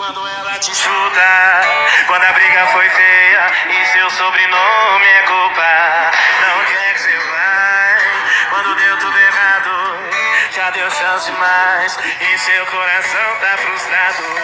Quando ela te chuta. Quando a briga foi feia e seu sobrenome é culpa. Não quer que você vá. Quando deu tudo errado, já deu chance demais E seu coração tá frustrado.